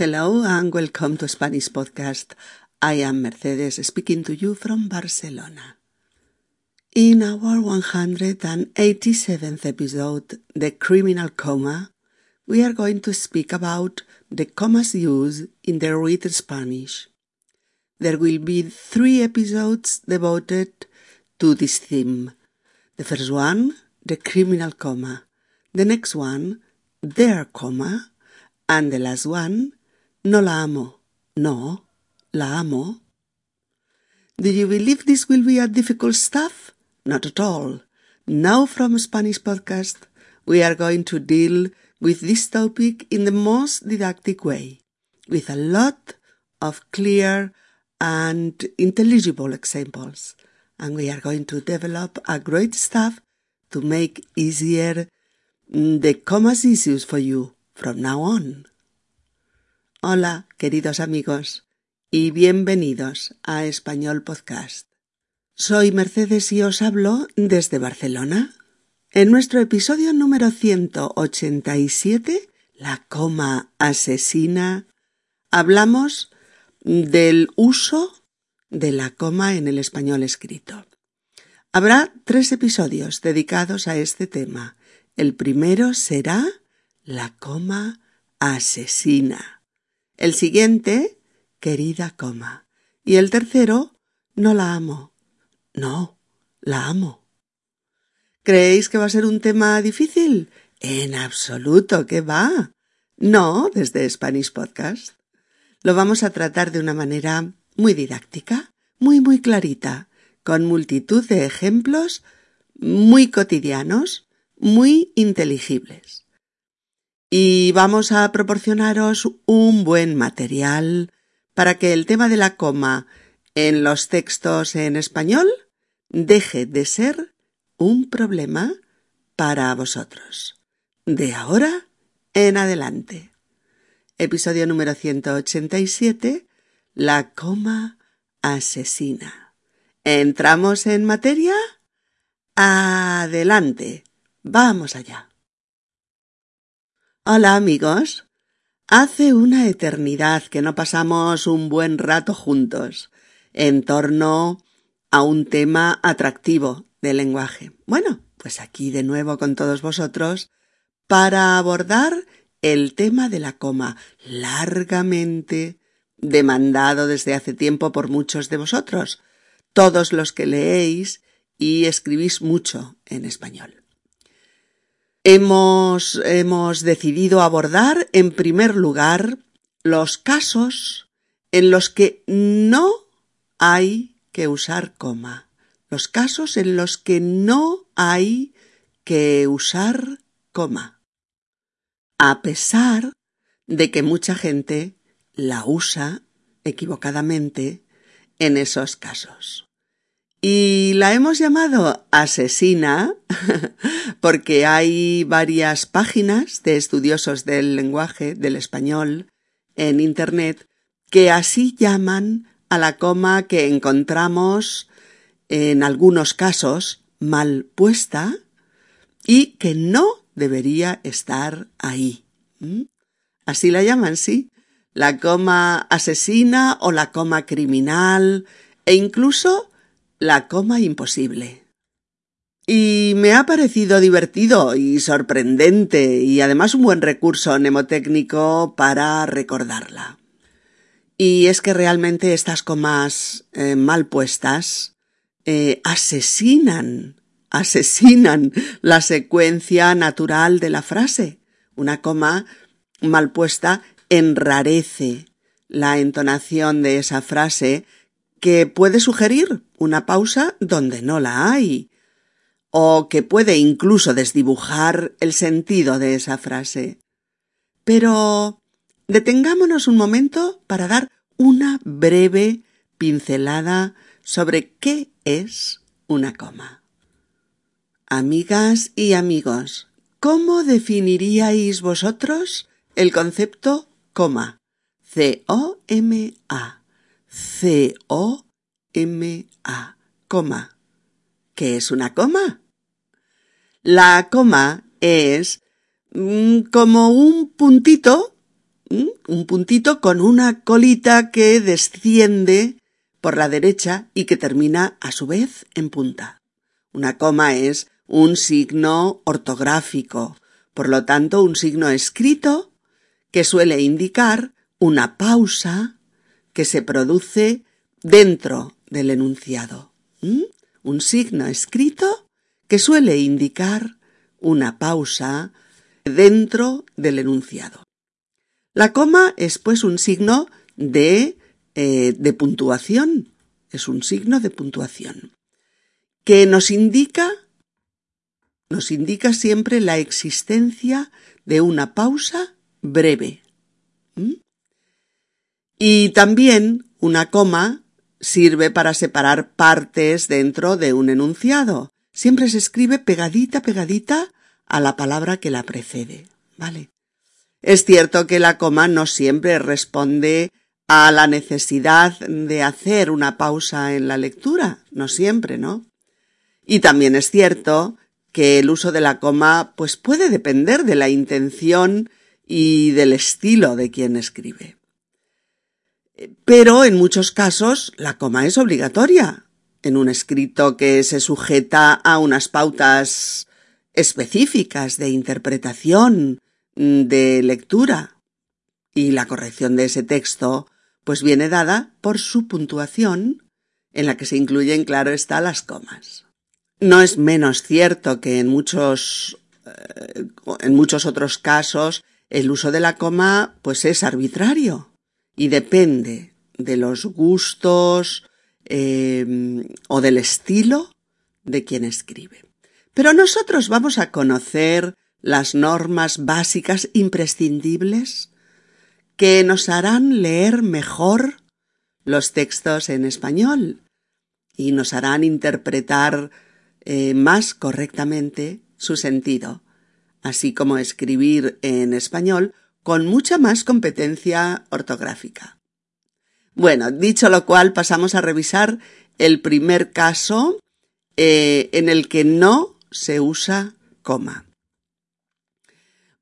Hello and welcome to Spanish Podcast. I am Mercedes speaking to you from Barcelona. In our 187th episode, The Criminal Comma, we are going to speak about the commas used in the written Spanish. There will be three episodes devoted to this theme. The first one, the criminal comma. The next one, their comma. And the last one, no la amo. No, la amo. Do you believe this will be a difficult stuff? Not at all. Now from Spanish podcast, we are going to deal with this topic in the most didactic way, with a lot of clear and intelligible examples. And we are going to develop a great stuff to make easier mm, the commas issues for you from now on. Hola, queridos amigos, y bienvenidos a Español Podcast. Soy Mercedes y os hablo desde Barcelona. En nuestro episodio número 187, la coma asesina, hablamos del uso de la coma en el español escrito. Habrá tres episodios dedicados a este tema. El primero será la coma asesina. El siguiente, querida coma. Y el tercero, no la amo. No, la amo. ¿Creéis que va a ser un tema difícil? En absoluto, ¿qué va? No, desde Spanish Podcast. Lo vamos a tratar de una manera muy didáctica, muy, muy clarita, con multitud de ejemplos muy cotidianos, muy inteligibles y vamos a proporcionaros un buen material para que el tema de la coma en los textos en español deje de ser un problema para vosotros. De ahora en adelante. Episodio número 187. La coma asesina. ¿Entramos en materia? Adelante. Vamos allá. Hola amigos. Hace una eternidad que no pasamos un buen rato juntos en torno a un tema atractivo del lenguaje. Bueno, pues aquí de nuevo con todos vosotros para abordar el tema de la coma, largamente demandado desde hace tiempo por muchos de vosotros, todos los que leéis y escribís mucho en español. Hemos, hemos decidido abordar en primer lugar los casos en los que no hay que usar coma, los casos en los que no hay que usar coma, a pesar de que mucha gente la usa equivocadamente en esos casos. Y la hemos llamado asesina porque hay varias páginas de estudiosos del lenguaje del español en Internet que así llaman a la coma que encontramos en algunos casos mal puesta y que no debería estar ahí. ¿Mm? Así la llaman, sí. La coma asesina o la coma criminal e incluso la coma imposible. Y me ha parecido divertido y sorprendente y además un buen recurso mnemotécnico para recordarla. Y es que realmente estas comas eh, mal puestas eh, asesinan, asesinan la secuencia natural de la frase. Una coma mal puesta enrarece la entonación de esa frase que puede sugerir una pausa donde no la hay, o que puede incluso desdibujar el sentido de esa frase. Pero detengámonos un momento para dar una breve pincelada sobre qué es una coma. Amigas y amigos, ¿cómo definiríais vosotros el concepto coma? C-O-M-A. C-O-M-A, coma. ¿Qué es una coma? La coma es mm, como un puntito un puntito con una colita que desciende por la derecha y que termina a su vez en punta. Una coma es un signo ortográfico, por lo tanto un signo escrito que suele indicar una pausa que se produce dentro del enunciado. Un signo escrito que suele indicar una pausa dentro del enunciado. La coma es pues un signo de, eh, de puntuación, es un signo de puntuación, que nos indica, nos indica siempre la existencia de una pausa breve. Y también una coma sirve para separar partes dentro de un enunciado. Siempre se escribe pegadita, pegadita a la palabra que la precede. ¿Vale? Es cierto que la coma no siempre responde a la necesidad de hacer una pausa en la lectura, no siempre, ¿no? Y también es cierto que el uso de la coma pues puede depender de la intención y del estilo de quien escribe. Pero en muchos casos la coma es obligatoria. En un escrito que se sujeta a unas pautas específicas de interpretación, de lectura. Y la corrección de ese texto pues viene dada por su puntuación, en la que se incluyen, claro está, las comas. No es menos cierto que en muchos, eh, en muchos otros casos el uso de la coma pues es arbitrario y depende de los gustos em, o del estilo de quien escribe. Pero nosotros vamos a conocer las normas básicas imprescindibles que nos harán leer mejor los textos en español y nos harán interpretar eh, más correctamente su sentido, así como escribir en español con mucha más competencia ortográfica. Bueno, dicho lo cual, pasamos a revisar el primer caso eh, en el que no se usa coma.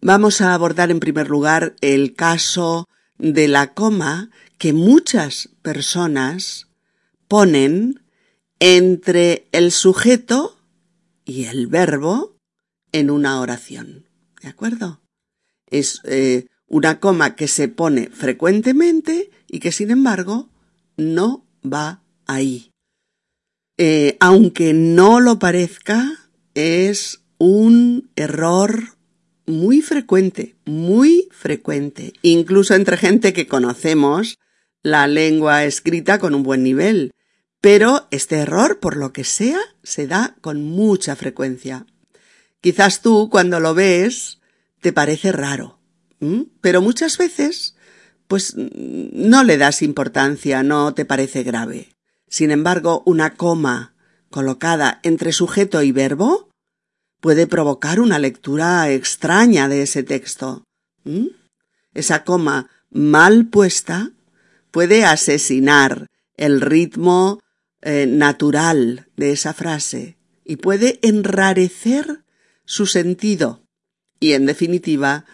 Vamos a abordar en primer lugar el caso de la coma que muchas personas ponen entre el sujeto y el verbo en una oración. ¿De acuerdo? Es eh, una coma que se pone frecuentemente y que sin embargo no va ahí. Eh, aunque no lo parezca, es un error muy frecuente, muy frecuente, incluso entre gente que conocemos la lengua escrita con un buen nivel. Pero este error, por lo que sea, se da con mucha frecuencia. Quizás tú, cuando lo ves, te parece raro, pero muchas veces, pues no le das importancia, no te parece grave. Sin embargo, una coma colocada entre sujeto y verbo puede provocar una lectura extraña de ese texto. ¿Mm? Esa coma mal puesta puede asesinar el ritmo eh, natural de esa frase y puede enrarecer su sentido y, en definitiva,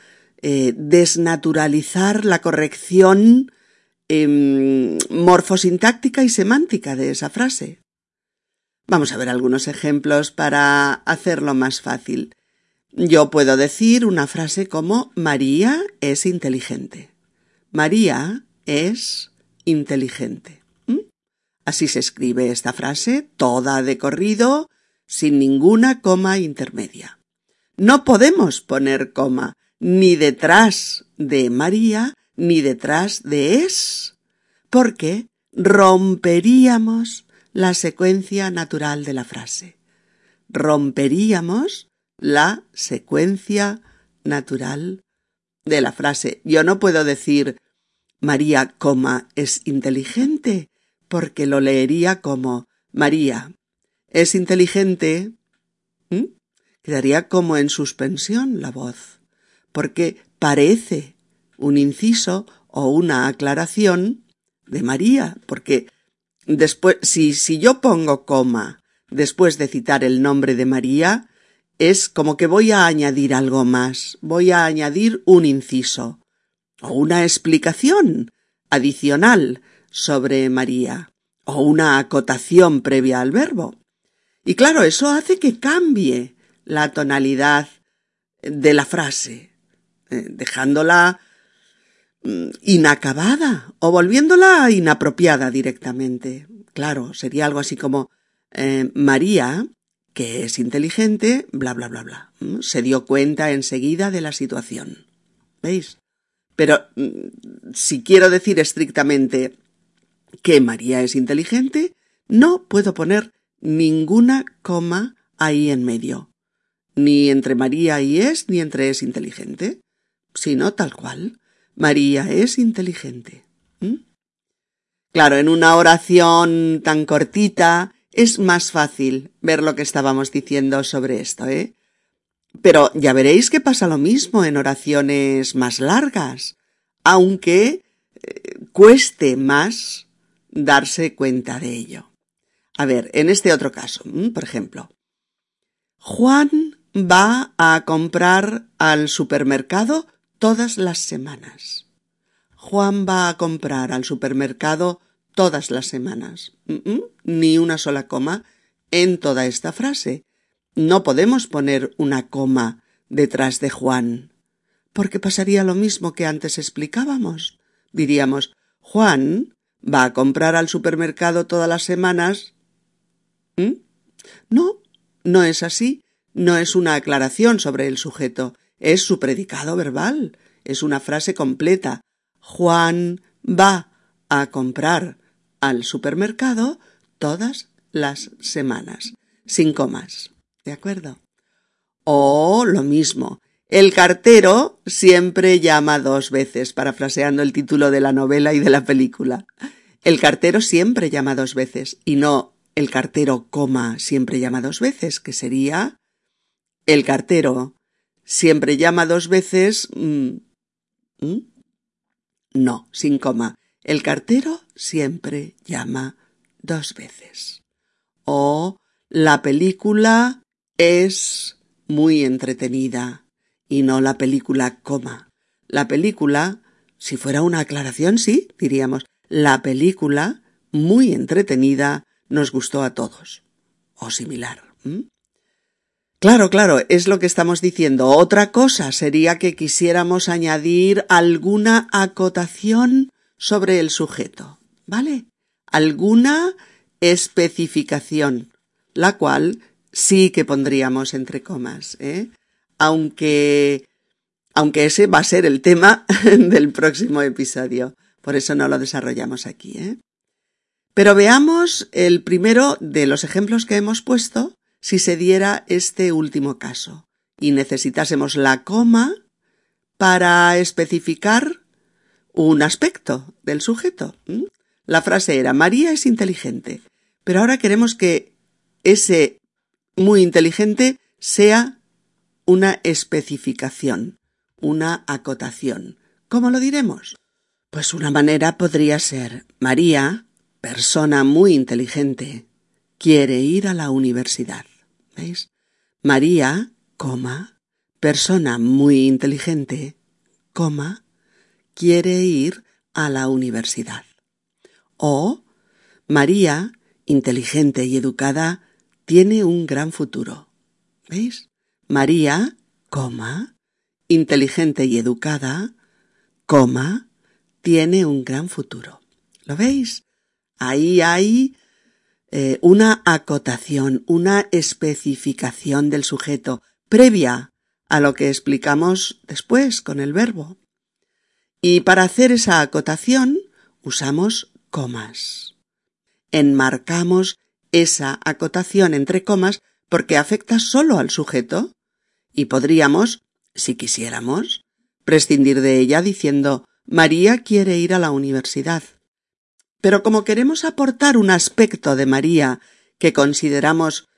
eh, desnaturalizar la corrección em, morfosintáctica y semántica de esa frase. Vamos a ver algunos ejemplos para hacerlo más fácil. Yo puedo decir una frase como María es inteligente. María es inteligente. ¿Mm? Así se escribe esta frase, toda de corrido, sin ninguna coma intermedia. No podemos poner coma ni detrás de María ni detrás de es, porque romperíamos la secuencia natural de la frase. Romperíamos la secuencia natural de la frase. Yo no puedo decir María, coma, es inteligente, porque lo leería como María es inteligente. Quedaría como en suspensión la voz, porque parece un inciso o una aclaración de María, porque Después, si, si yo pongo coma después de citar el nombre de María, es como que voy a añadir algo más, voy a añadir un inciso. o una explicación adicional sobre María, o una acotación previa al verbo. Y claro, eso hace que cambie la tonalidad de la frase, dejándola mm, inacabada o volviéndola inapropiada directamente. Claro, sería algo así como eh, María, que es inteligente, bla, bla, bla, bla. Se dio cuenta enseguida de la situación. ¿Veis? Pero mm, si quiero decir estrictamente que María es inteligente, no puedo poner ninguna coma ahí en medio. Ni entre María y es, ni entre es inteligente, sino tal cual. María es inteligente. Claro, en una oración tan cortita es más fácil ver lo que estábamos diciendo sobre esto, ¿eh? Pero ya veréis que pasa lo mismo en oraciones más largas, aunque eh, cueste más darse cuenta de ello. A ver, en este otro caso, por ejemplo, Juan va a comprar al supermercado todas las semanas. Juan va a comprar al supermercado todas las semanas. Ni una sola coma en toda esta frase. No podemos poner una coma detrás de Juan, porque pasaría lo mismo que antes explicábamos. Diríamos, Juan va a comprar al supermercado todas las semanas. ¿Mm? No, no es así. No es una aclaración sobre el sujeto. Es su predicado verbal. Es una frase completa. Juan va a comprar al supermercado todas las semanas. Sin comas. ¿De acuerdo? O lo mismo. El cartero siempre llama dos veces, parafraseando el título de la novela y de la película. El cartero siempre llama dos veces, y no el cartero coma siempre llama dos veces, que sería el cartero siempre llama dos veces. Mm, ¿Mm? No, sin coma. El cartero siempre llama dos veces. O la película es muy entretenida y no la película coma. La película, si fuera una aclaración, sí, diríamos, la película, muy entretenida, nos gustó a todos. O similar. Claro, claro, es lo que estamos diciendo. Otra cosa sería que quisiéramos añadir alguna acotación sobre el sujeto, ¿vale? Alguna especificación, la cual sí que pondríamos entre comas, ¿eh? aunque, aunque ese va a ser el tema del próximo episodio. Por eso no lo desarrollamos aquí, ¿eh? Pero veamos el primero de los ejemplos que hemos puesto si se diera este último caso y necesitásemos la coma para especificar un aspecto del sujeto. La frase era María es inteligente, pero ahora queremos que ese muy inteligente sea una especificación, una acotación. ¿Cómo lo diremos? Pues una manera podría ser María, persona muy inteligente, quiere ir a la universidad. ¿Veis? María, coma, persona muy inteligente, coma, quiere ir a la universidad. O María, inteligente y educada, tiene un gran futuro. ¿Veis? María, coma, inteligente y educada, coma, tiene un gran futuro. ¿Lo veis? Ahí hay eh, una acotación, una especificación del sujeto previa a lo que explicamos después con el verbo. Y para hacer esa acotación usamos comas. Enmarcamos esa acotación entre comas porque afecta solo al sujeto y podríamos, si quisiéramos, prescindir de ella diciendo María quiere ir a la universidad. Pero como queremos aportar un aspecto de María que consideramos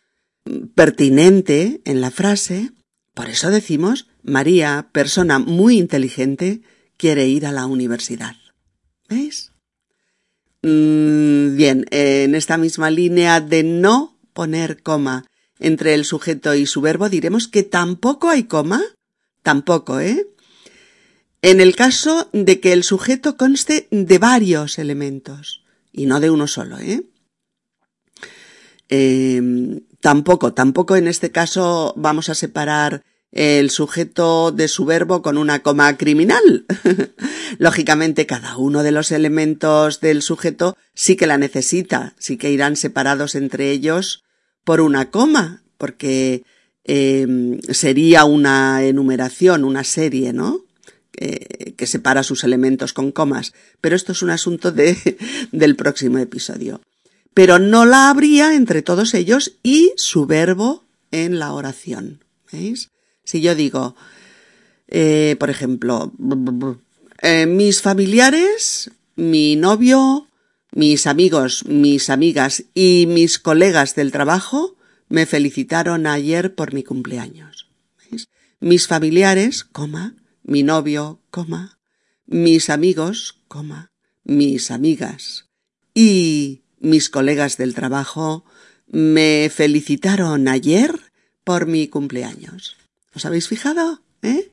pertinente en la frase, por eso decimos María, persona muy inteligente, quiere ir a la universidad. ¿Veis? Mm, bien, en esta misma línea de no poner coma entre el sujeto y su verbo diremos que tampoco hay coma. Tampoco, ¿eh? En el caso de que el sujeto conste de varios elementos y no de uno solo, ¿eh? eh tampoco, tampoco en este caso vamos a separar el sujeto de su verbo con una coma criminal. Lógicamente, cada uno de los elementos del sujeto sí que la necesita, sí que irán separados entre ellos por una coma, porque em, sería una enumeración, una serie, ¿no? Que separa sus elementos con comas. Pero esto es un asunto de, del próximo episodio. Pero no la habría entre todos ellos y su verbo en la oración. ¿Veis? Si yo digo, eh, por ejemplo, eh, mis familiares, mi novio, mis amigos, mis amigas y mis colegas del trabajo me felicitaron ayer por mi cumpleaños. Mis familiares, coma, mi novio, coma, mis amigos, coma, mis amigas y mis colegas del trabajo me felicitaron ayer por mi cumpleaños. ¿Os habéis fijado? ¿Eh?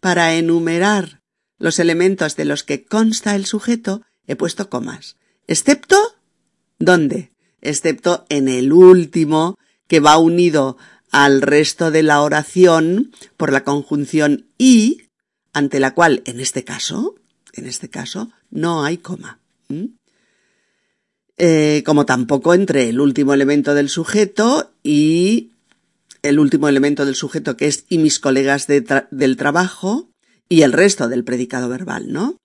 Para enumerar los elementos de los que consta el sujeto, he puesto comas. Excepto, ¿dónde? Excepto en el último, que va unido al resto de la oración por la conjunción y, ante la cual, en este caso, en este caso, no hay coma. Eh, como tampoco entre el último elemento del sujeto y el último elemento del sujeto que es y mis colegas del trabajo y el resto del predicado verbal, ¿no?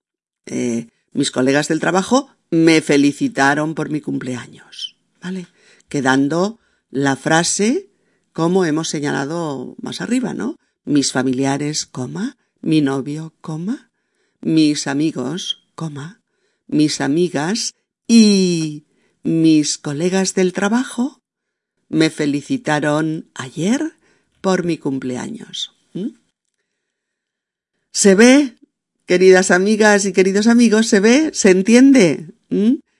Eh, mis colegas del trabajo me felicitaron por mi cumpleaños, ¿vale? Quedando la frase como hemos señalado más arriba, ¿no? Mis familiares, coma, mi novio, mis amigos, mis amigas y mis colegas del trabajo me felicitaron ayer por mi cumpleaños. ¿Se ve, queridas amigas y queridos amigos, se ve, se entiende?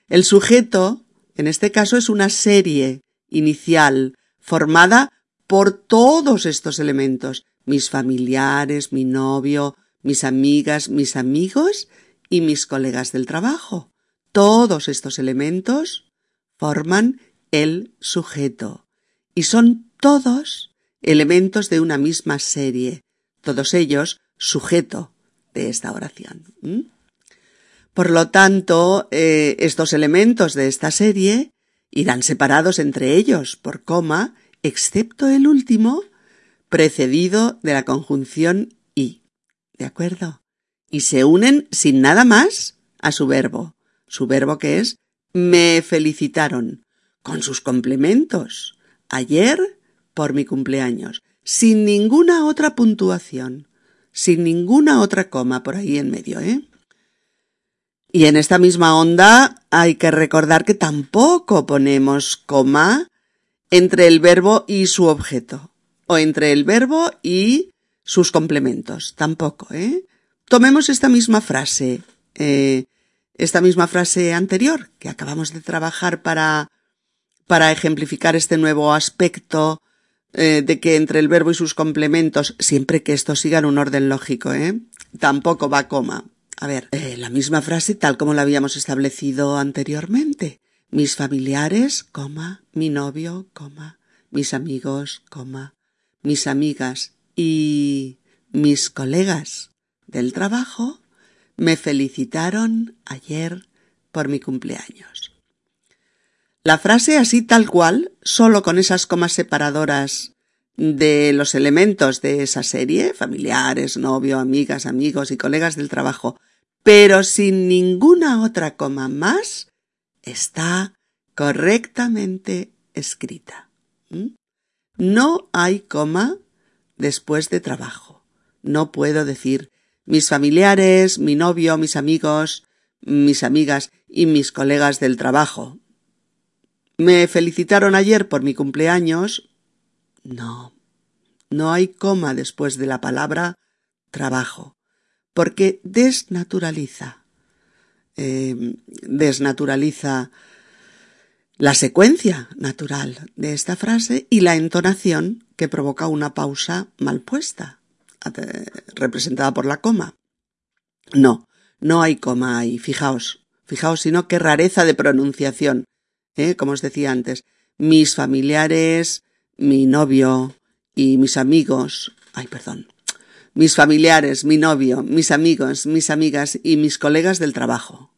El sujeto, en este caso, es una serie inicial formada por todos estos elementos, mis familiares, mi novio, mis amigas, mis amigos y mis colegas del trabajo. Todos estos elementos forman el sujeto. Y son todos elementos de una misma serie, todos ellos sujeto de esta oración. Por lo tanto, eh, estos elementos de esta serie irán separados entre ellos por coma, excepto el último, precedido de la conjunción y. ¿De acuerdo? Y se unen sin nada más a su verbo, su verbo que es me felicitaron, con sus complementos, ayer por mi cumpleaños, sin ninguna otra puntuación, sin ninguna otra coma por ahí en medio, ¿eh? Y en esta misma onda hay que recordar que tampoco ponemos coma entre el verbo y su objeto, entre el verbo y sus complementos, tampoco, ¿eh? Tomemos esta misma frase, eh, esta misma frase anterior que acabamos de trabajar para para ejemplificar este nuevo aspecto eh, de que entre el verbo y sus complementos, siempre que estos sigan un orden lógico, ¿eh? Tampoco va coma. A ver, eh, la misma frase tal como la habíamos establecido anteriormente. Mis familiares, coma, mi novio, coma, mis amigos, coma, mis amigas y mis colegas del trabajo me felicitaron ayer por mi cumpleaños. La frase así tal cual, solo con esas comas separadoras de los elementos de esa serie, familiares, novio, amigas, amigos y colegas del trabajo, pero sin ninguna otra coma más, está correctamente escrita. ¿Mm? No hay coma después de trabajo. No puedo decir mis familiares, mi novio, mis amigos, mis amigas y mis colegas del trabajo. Me felicitaron ayer por mi cumpleaños. No, no hay coma después de la palabra trabajo, porque desnaturaliza, em, desnaturaliza la secuencia natural de esta frase y la entonación que provoca una pausa mal puesta, representada por la coma. No, no hay coma ahí, fijaos, fijaos, sino qué rareza de pronunciación, ¿eh? como os decía antes. Mis familiares, mi novio y mis amigos, ay, perdón, mis familiares, mi novio, mis amigos, mis amigas y mis colegas del trabajo.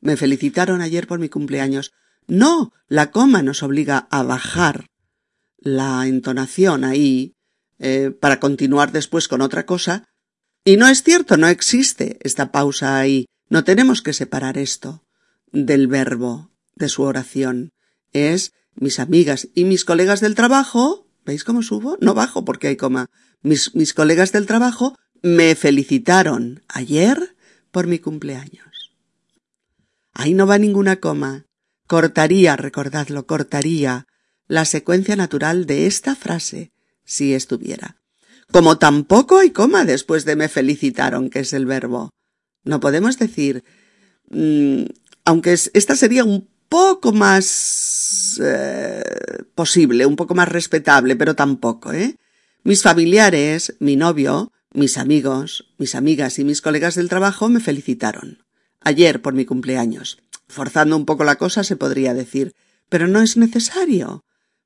Me felicitaron ayer por mi cumpleaños. No, la coma nos obliga a bajar la entonación ahí eh, para continuar después con otra cosa. Y no es cierto, no existe esta pausa ahí. No tenemos que separar esto del verbo, de su oración. Es mis amigas y mis colegas del trabajo. ¿Veis cómo subo? No bajo porque hay coma. Mis, mis colegas del trabajo me felicitaron ayer por mi cumpleaños. Ahí no va ninguna coma. Cortaría, recordadlo, cortaría la secuencia natural de esta frase si estuviera. Como tampoco hay coma después de me felicitaron, que es el verbo. No podemos decir, mm, aunque esta sería un poco más eh, posible, un poco más respetable, pero tampoco, ¿eh? Mis familiares, mi novio, mis amigos, mis amigas y mis colegas del trabajo me felicitaron. Ayer por mi cumpleaños. Forzando un poco la cosa se podría decir, pero no es necesario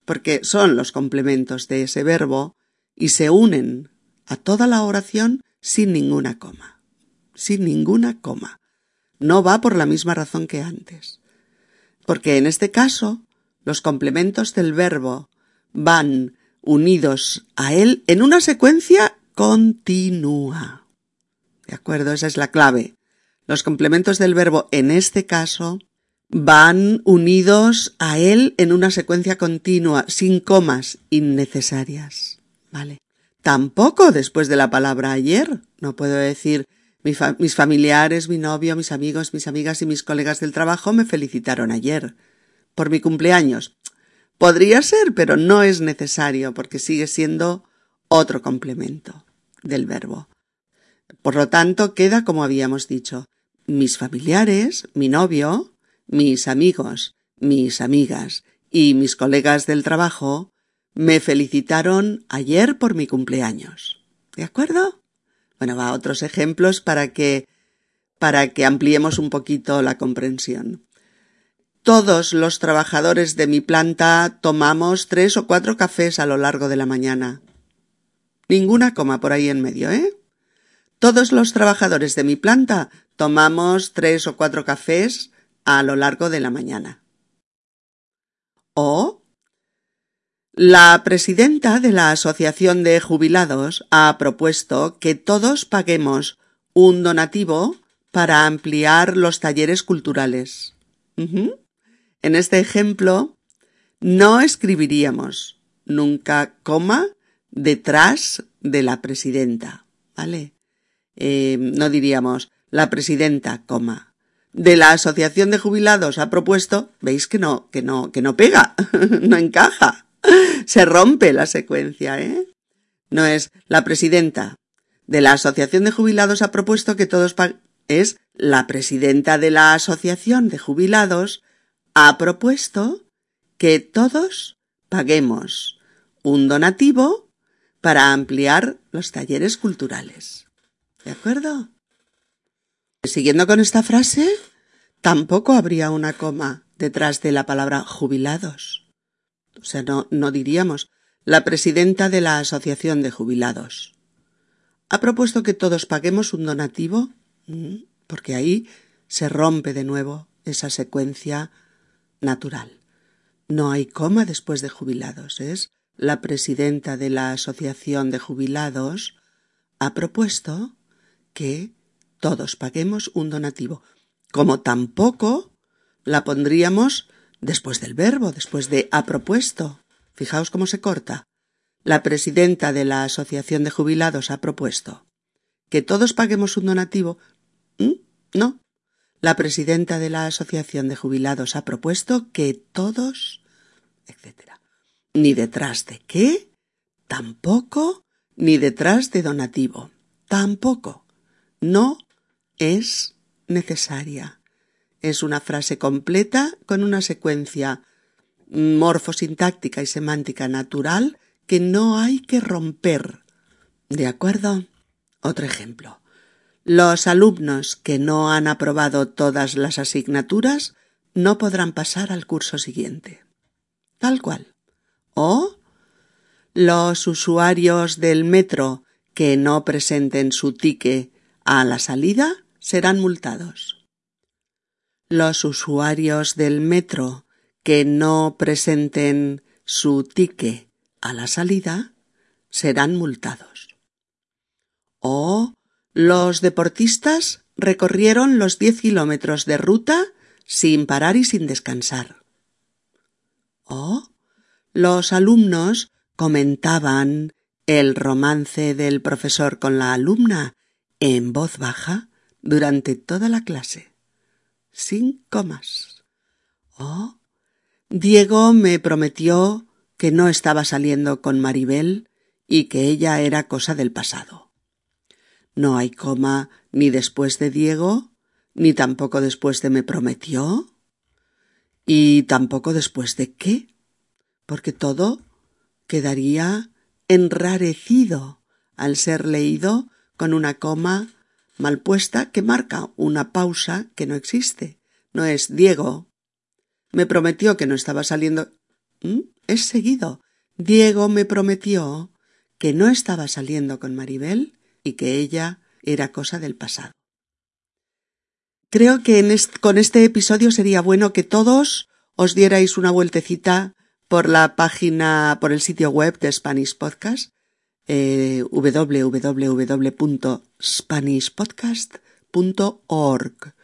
porque son los complementos de ese verbo y se unen a toda la oración sin ninguna coma. Sin ninguna coma. No va por la misma razón que antes. Porque en este caso, los complementos del verbo van unidos a él en una secuencia continua. ¿De acuerdo? Esa es la clave. Los complementos del verbo en este caso van unidos a él en una secuencia continua, sin comas innecesarias. ¿Vale? Tampoco después de la palabra ayer. No puedo decir mis familiares, mi novio, mis amigos, mis amigas y mis colegas del trabajo me felicitaron ayer por mi cumpleaños. Podría ser, pero no es necesario porque sigue siendo otro complemento del verbo. Por lo tanto, queda como habíamos dicho. Mis familiares, mi novio, mis amigos, mis amigas y mis colegas del trabajo me felicitaron ayer por mi cumpleaños. ¿De acuerdo? Bueno, va a otros ejemplos para que para que ampliemos un poquito la comprensión. Todos los trabajadores de mi planta tomamos tres o cuatro cafés a lo largo de la mañana. Ninguna coma por ahí en medio, ¿eh? Todos los trabajadores de mi planta tomamos tres o cuatro cafés a lo largo de la mañana. O la presidenta de la Asociación de Jubilados ha propuesto que todos paguemos un donativo para ampliar los talleres culturales. En este ejemplo, no escribiríamos nunca coma detrás de la presidenta, ¿vale? Eh, no diríamos la presidenta, coma, de la Asociación de Jubilados ha propuesto, veis que no, que no, que no pega, no encaja. Se rompe la secuencia, ¿eh? No es la presidenta de la Asociación de Jubilados ha propuesto que todos es la presidenta de la Asociación de Jubilados ha propuesto que todos paguemos un donativo para ampliar los talleres culturales. ¿De acuerdo? Siguiendo con esta frase, tampoco habría una coma detrás de la palabra jubilados. O sea, no, no diríamos la presidenta de la Asociación de Jubilados. Ha propuesto que todos paguemos un donativo, mm, porque ahí se rompe de nuevo esa secuencia natural. No hay coma después de jubilados, es la presidenta de la Asociación de Jubilados ha propuesto que todos paguemos un donativo, como tampoco la pondríamos después del verbo, después de ha propuesto. Fijaos cómo se corta. La presidenta de la Asociación de Jubilados ha propuesto que todos paguemos un donativo. ¿Mm? No. La presidenta de la Asociación de Jubilados ha propuesto que todos, etcétera. Ni detrás de qué, tampoco, ni detrás de donativo, tampoco. No es necesaria. Es una frase completa con una secuencia morfosintáctica y semántica natural que no hay que romper. ¿De acuerdo? Otro ejemplo. los alumnos que no han aprobado todas las asignaturas no podrán pasar al curso siguiente. Tal cual. O los usuarios del metro que no presenten su ticket a la salida serán multados. Los usuarios del metro que no presenten su ticket a la salida serán multados. O los deportistas recorrieron los diez kilómetros de ruta sin parar y sin descansar. O los alumnos comentaban el romance del profesor con la alumna en voz baja durante toda la clase, sin comas. Oh, Diego me prometió que no estaba saliendo con Maribel y que ella era cosa del pasado. No hay coma ni después de Diego, ni tampoco después de me prometió, y tampoco después de qué, porque todo quedaría enrarecido al ser leído con una coma mal puesta que marca una pausa que no existe. No es Diego. Me prometió que no estaba saliendo. ¿Mm? Es seguido. Diego me prometió que no estaba saliendo con Maribel y que ella era cosa del pasado. Creo que con este episodio sería bueno que todos os dierais una vueltecita por la página, por el sitio web de Spanish Podcast, eh, www.spanishpodcast.org,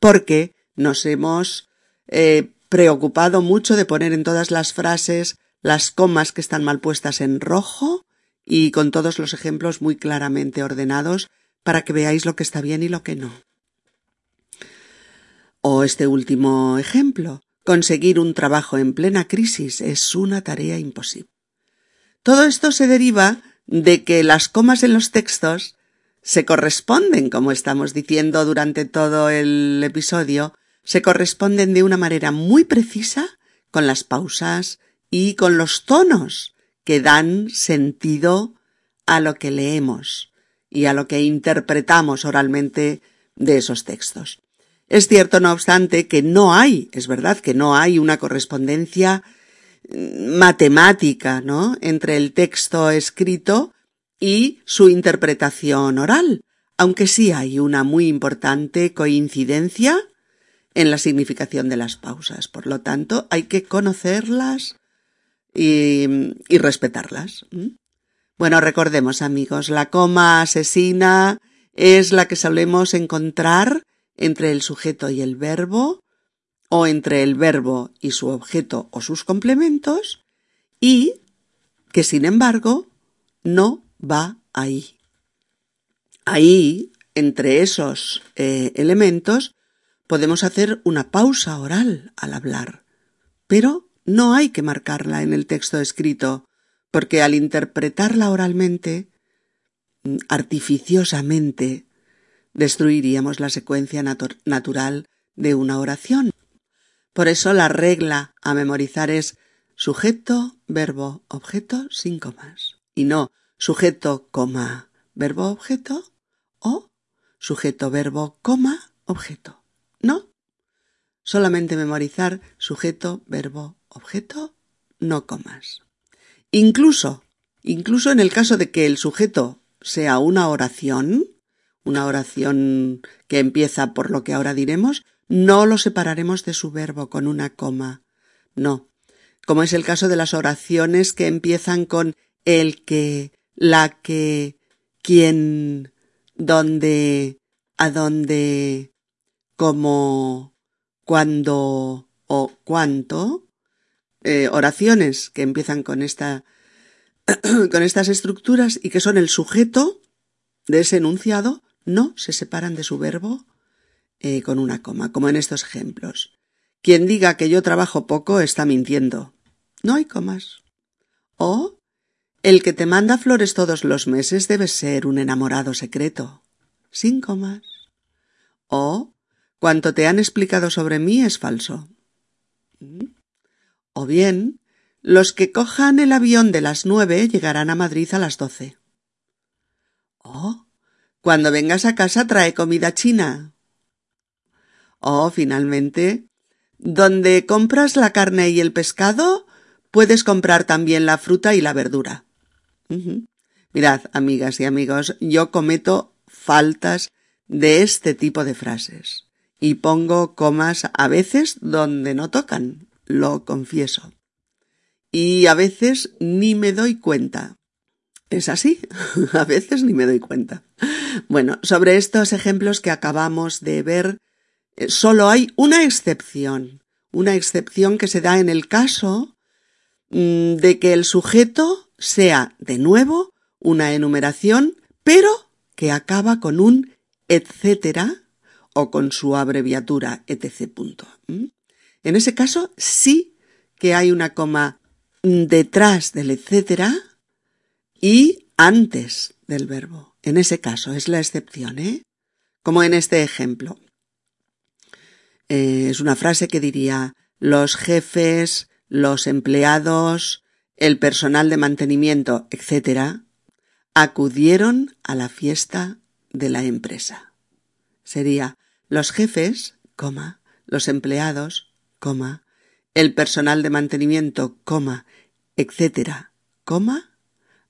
porque nos hemos eh, preocupado mucho de poner en todas las frases las comas que están mal puestas en rojo y con todos los ejemplos muy claramente ordenados para que veáis lo que está bien y lo que no. O este último ejemplo, conseguir un trabajo en plena crisis es una tarea imposible. Todo esto se deriva de que las comas en los textos se corresponden, como estamos diciendo durante todo el episodio, se corresponden de una manera muy precisa con las pausas y con los tonos que dan sentido a lo que leemos y a lo que interpretamos oralmente de esos textos. Es cierto, no obstante, que no hay, es verdad que no hay una correspondencia matemática, ¿no? entre el texto escrito y su interpretación oral, aunque sí hay una muy importante coincidencia en la significación de las pausas. Por lo tanto, hay que conocerlas y, respetarlas. Bueno, recordemos, amigos, la coma asesina es la que solemos encontrar entre el sujeto y el verbo, o entre el verbo y su objeto o sus complementos, y que, sin embargo, no va ahí. Ahí, entre esos eh, elementos, Podemos hacer una pausa oral al hablar, pero no hay que marcarla en el texto escrito, porque al interpretarla oralmente, mm, artificiosamente, destruiríamos la secuencia natural de una oración. Por eso la regla a memorizar es sujeto, verbo, objeto sin comas, y no sujeto, coma, verbo, objeto o sujeto, verbo, coma, objeto. No. Solamente memorizar sujeto, verbo, objeto, no comas. Incluso, incluso en el caso de que el sujeto sea una oración, una oración que empieza por lo que ahora diremos, no lo separaremos de su verbo con una coma. No. Como es el caso de las oraciones que empiezan con el que, la que, quien, donde, a dónde, como cuando o cuánto, eh, oraciones que empiezan con esta con estas estructuras y que son el sujeto de ese enunciado, no se separan de su verbo con una coma, como en estos ejemplos. Quien diga que yo trabajo poco está mintiendo. No hay comas. O el que te manda flores todos los meses debe ser un enamorado secreto. Sin comas. O Cuanto te han explicado sobre mí es falso. O bien, los que cojan el avión de las nueve llegarán a Madrid a las doce. Oh, Cuando vengas a casa trae comida china. O finalmente, donde compras la carne y el pescado, puedes comprar también la fruta y la verdura. Mirad, amigas y amigos, yo cometo faltas de este tipo de frases y pongo comas a veces donde no tocan, lo confieso. Y a veces ni me doy cuenta. Es así, a veces ni me doy cuenta. Bueno, sobre estos ejemplos que acabamos de ver, solo hay una excepción, una excepción que se da en el caso mm, de que el sujeto sea, de nuevo, una enumeración, pero que acaba con un etcétera o con su abreviatura etc. En ese caso sí que hay una coma detrás del etcétera y antes del verbo. En ese caso es la excepción, ¿eh? Como en este ejemplo. Eh, es una frase que diría los jefes, los empleados, el personal de mantenimiento, etc., acudieron a la fiesta de la empresa. Sería los jefes, coma, los empleados, coma, el personal de mantenimiento, coma, etcétera, coma,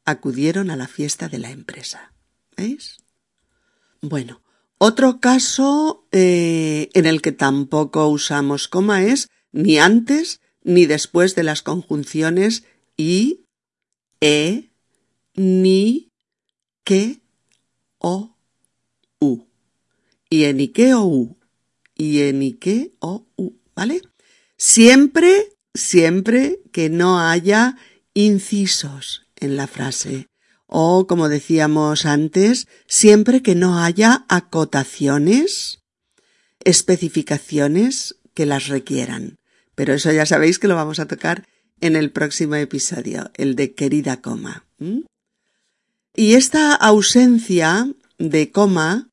acudieron a la fiesta de la empresa. ¿Veis? Bueno, otro caso eh, en el que tampoco usamos coma es ni antes ni después de las conjunciones y, e, ni, que, o, u. Y en Ike o u. Y en Ike o u. ¿Vale? Siempre, siempre que no haya incisos en la frase. O, como decíamos antes, siempre que no haya acotaciones, especificaciones que las requieran. Pero eso ya sabéis que lo vamos a tocar en el próximo episodio, el de querida coma. Y esta ausencia de coma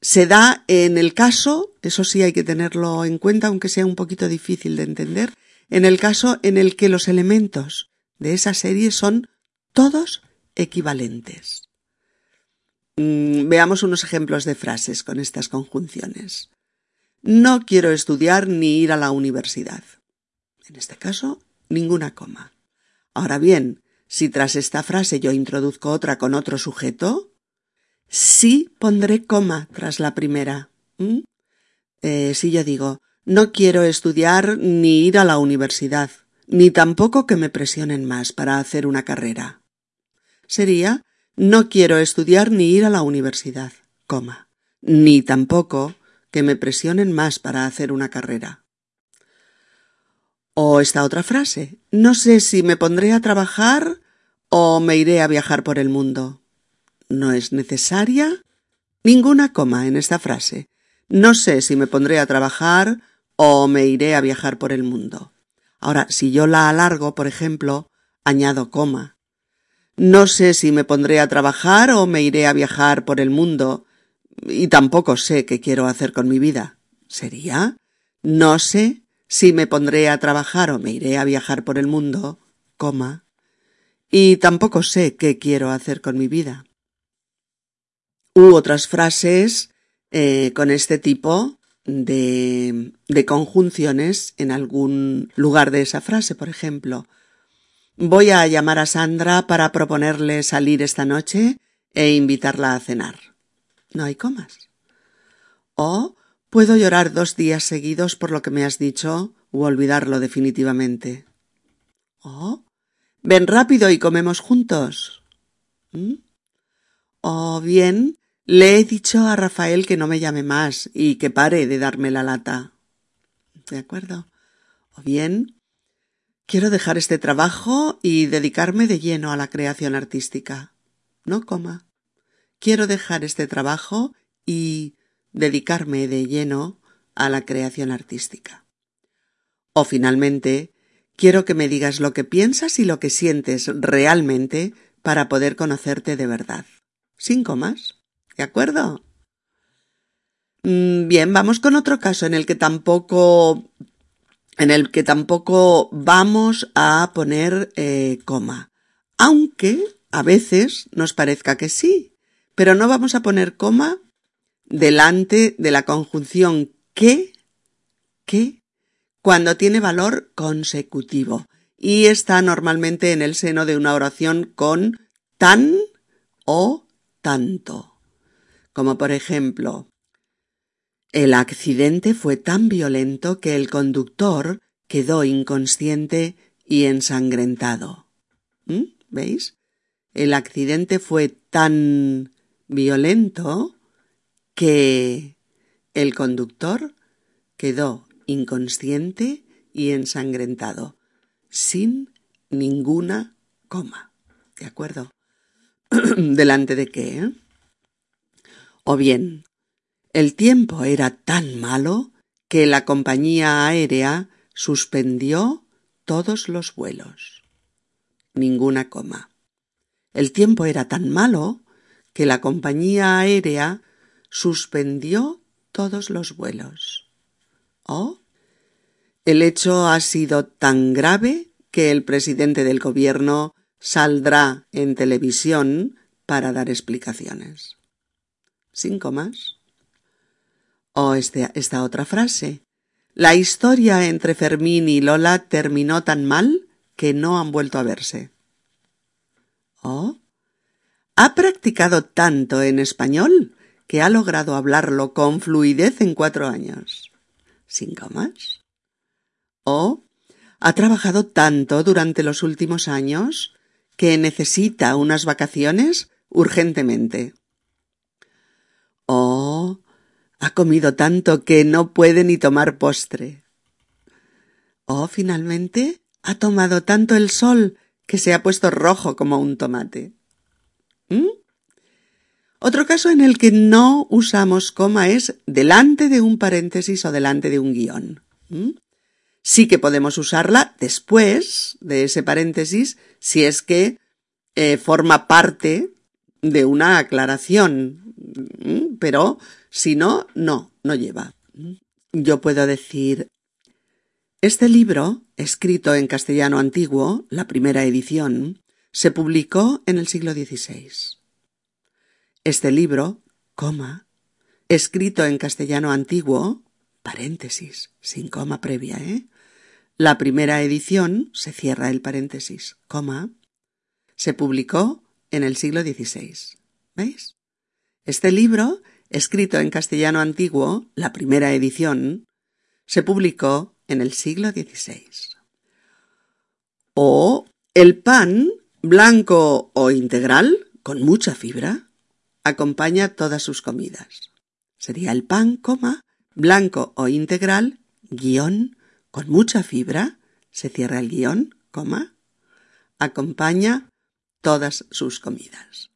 se da en el caso, eso sí hay que tenerlo en cuenta, aunque sea un poquito difícil de entender, en el caso en el que los elementos de esa serie son todos equivalentes. Mm, veamos unos ejemplos de frases con estas conjunciones. No quiero estudiar ni ir a la universidad. En este caso, ninguna coma. Ahora bien, si tras esta frase yo introduzco otra con otro sujeto, sí pondré coma tras la primera. Eh, si yo digo, no quiero estudiar ni ir a la universidad, ni tampoco que me presionen más para hacer una carrera. Sería, no quiero estudiar ni ir a la universidad, ni tampoco que me presionen más para hacer una carrera. O esta otra frase, no sé si me pondré a trabajar o me iré a viajar por el mundo. No es necesaria ninguna coma en esta frase. No sé si me pondré a trabajar o me iré a viajar por el mundo. Ahora, si yo la alargo, por ejemplo, añado coma. No sé si me pondré a trabajar o me iré a viajar por el mundo, y tampoco sé qué quiero hacer con mi vida. ¿Sería? No sé si me pondré a trabajar o me iré a viajar por el mundo, coma, y tampoco sé qué quiero hacer con mi vida. U otras frases eh, con este tipo de, de conjunciones en algún lugar de esa frase, por ejemplo. Voy a llamar a Sandra para proponerle salir esta noche e invitarla a cenar. No hay comas. O puedo llorar dos días seguidos por lo que me has dicho u olvidarlo definitivamente. O ven rápido y comemos juntos. ¿Mm? O bien le he dicho a Rafael que no me llame más y que pare de darme la lata. ¿De acuerdo? O bien, quiero dejar este trabajo y dedicarme de lleno a la creación artística. No coma. Quiero dejar este trabajo y dedicarme de lleno a la creación artística. O finalmente, quiero que me digas lo que piensas y lo que sientes realmente para poder conocerte de verdad. Sin comas. ¿De acuerdo? Mm, bien, vamos con otro caso en el que tampoco en el que tampoco vamos a poner eh, coma, aunque a veces nos parezca que sí, pero no vamos a poner coma delante de la conjunción que, que, cuando tiene valor consecutivo y está normalmente en el seno de una oración con tan o tanto. Como por ejemplo, el accidente fue tan violento que el conductor quedó inconsciente y ensangrentado. ¿Mm? ¿Veis? El accidente fue tan violento que el conductor quedó inconsciente y ensangrentado, sin ninguna coma. ¿De acuerdo? ¿Delante de qué? O bien, el tiempo era tan malo que la compañía aérea suspendió todos los vuelos. Ninguna coma. El tiempo era tan malo que la compañía aérea suspendió todos los vuelos. O el hecho ha sido tan grave que el presidente del gobierno saldrá en televisión para dar explicaciones. Cinco más. O este, esta otra frase. La historia entre Fermín y Lola terminó tan mal que no han vuelto a verse. O ha practicado tanto en español que ha logrado hablarlo con fluidez en cuatro años. Cinco más. O ha trabajado tanto durante los últimos años que necesita unas vacaciones urgentemente. Oh, ha comido tanto que no puede ni tomar postre. Oh, finalmente, ha tomado tanto el sol que se ha puesto rojo como un tomate. ¿Mm? Otro caso en el que no usamos coma es delante de un paréntesis o delante de un guion. ¿Mm? Sí que podemos usarla después de ese paréntesis si es que eh, forma parte de una aclaración, pero si no, no, no lleva. Yo puedo decir, este libro, escrito en castellano antiguo, la primera edición, se publicó en el siglo XVI. Este libro, coma, escrito en castellano antiguo, paréntesis, sin coma previa, ¿eh? La primera edición, se cierra el paréntesis, coma, se publicó en el siglo XVI. ¿Veis? Este libro, escrito en castellano antiguo, la primera edición, se publicó en el siglo XVI. O el pan, blanco o integral, con mucha fibra, acompaña todas sus comidas. Sería el pan, coma, blanco o integral, guion, con mucha fibra, se cierra el guion, coma, acompaña todas sus comidas.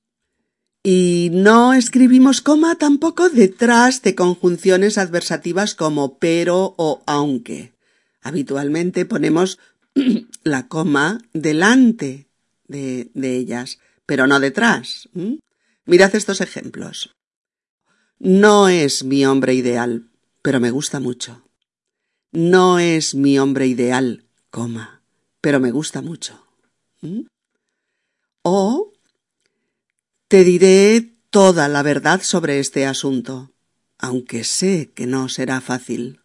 Y no escribimos coma tampoco detrás de conjunciones adversativas como pero o aunque. Habitualmente ponemos la coma delante de, ellas, pero no detrás. Mirad estos ejemplos. No es mi hombre ideal, pero me gusta mucho. No es mi hombre ideal, coma, pero me gusta mucho. O te diré toda la verdad sobre este asunto, aunque sé que no será fácil.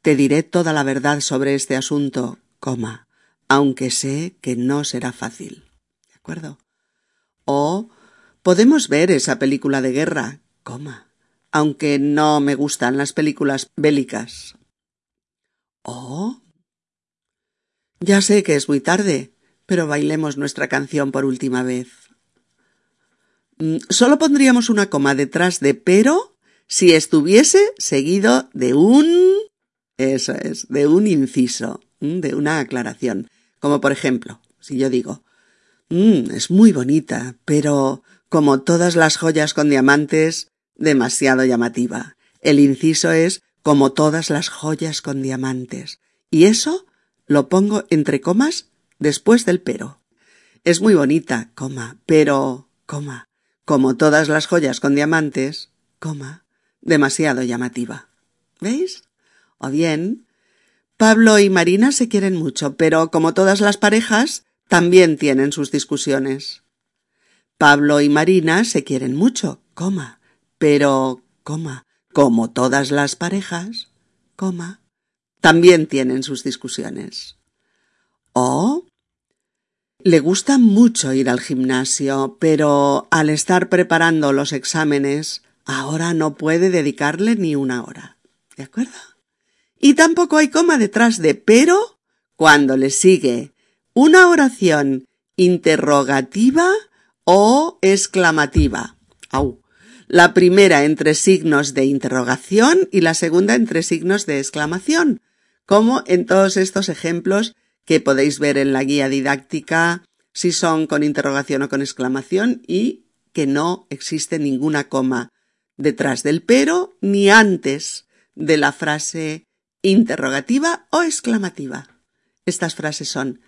Te diré toda la verdad sobre este asunto, coma, aunque sé que no será fácil. ¿De acuerdo? O podemos ver esa película de guerra, coma, aunque no me gustan las películas bélicas. Oh. Ya sé que es muy tarde, pero bailemos nuestra canción por última vez. Mm, solo pondríamos una coma detrás de pero si estuviese seguido de un... Eso es, de un inciso, mm, de una aclaración. Como por ejemplo, si yo digo, mm, es muy bonita, pero como todas las joyas con diamantes, demasiado llamativa. El inciso es como todas las joyas con diamantes. Y eso lo pongo entre comas después del pero. Es muy bonita, coma, pero, coma, como todas las joyas con diamantes, coma, demasiado llamativa. ¿Veis? O bien, Pablo y Marina se quieren mucho, pero como todas las parejas, también tienen sus discusiones. Pablo y Marina se quieren mucho, coma, pero, coma, como todas las parejas, coma, también tienen sus discusiones. O le gusta mucho ir al gimnasio, pero al estar preparando los exámenes, ahora no puede dedicarle ni una hora. ¿De acuerdo? Y tampoco hay coma detrás de pero cuando le sigue una oración interrogativa o exclamativa. Au. La primera entre signos de interrogación y la segunda entre signos de exclamación, como en todos estos ejemplos que podéis ver en la guía didáctica si son con interrogación o con exclamación y que no existe ninguna coma detrás del pero ni antes de la frase interrogativa o exclamativa. Estas frases son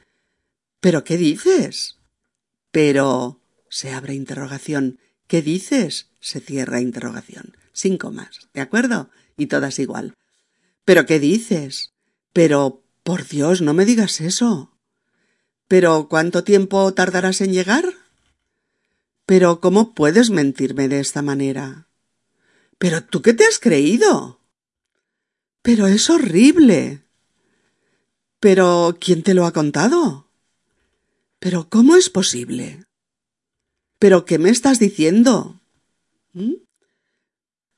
¿Pero qué dices? Pero se abre interrogación. ¿Qué dices? se cierra interrogación. Sin comas, ¿de acuerdo? Y todas igual. ¿Pero qué dices? Pero por Dios, no me digas eso. Pero ¿cuánto tiempo tardarás en llegar? Pero ¿cómo puedes mentirme de esta manera? Pero tú qué te has creído? Pero es horrible. Pero ¿quién te lo ha contado? Pero ¿cómo es posible? ¿Pero qué me estás diciendo? ¿Mm?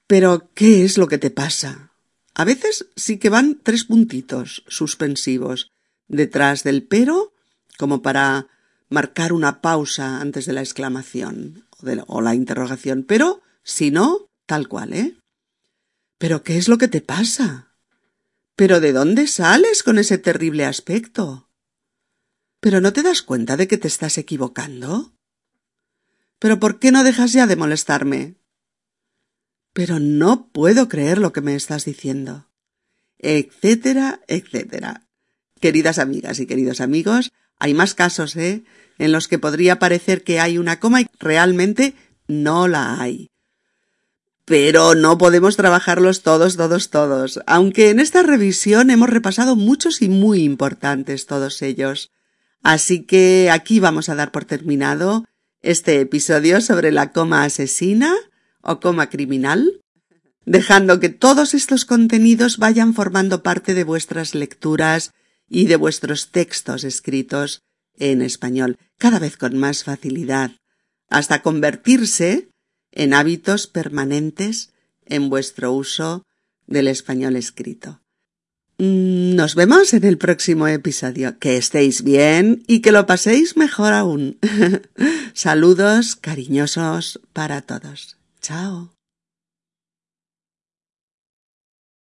¿Pero qué es lo que te pasa? A veces sí que van tres puntitos suspensivos detrás del pero, como para marcar una pausa antes de la exclamación o, la interrogación, pero si no, tal cual, ¿eh? ¿Pero qué es lo que te pasa? ¿Pero de dónde sales con ese terrible aspecto? ¿Pero no te das cuenta de que te estás equivocando? ¿Pero por qué no dejas ya de molestarme? Pero no puedo creer lo que me estás diciendo. Etcétera, etcétera. Queridas amigas y queridos amigos, hay más casos, ¿eh? En los que podría parecer que hay una coma y realmente no la hay. Pero no podemos trabajarlos todos, todos, todos, aunque en esta revisión hemos repasado muchos y muy importantes todos ellos. Así que aquí vamos a dar por terminado este episodio sobre la coma asesina o coma criminal, dejando que todos estos contenidos vayan formando parte de vuestras lecturas y de vuestros textos escritos en español, cada vez con más facilidad, hasta convertirse en hábitos permanentes en vuestro uso del español escrito. Nos vemos en el próximo episodio. Que estéis bien y que lo paséis mejor aún. Saludos cariñosos para todos. Chao.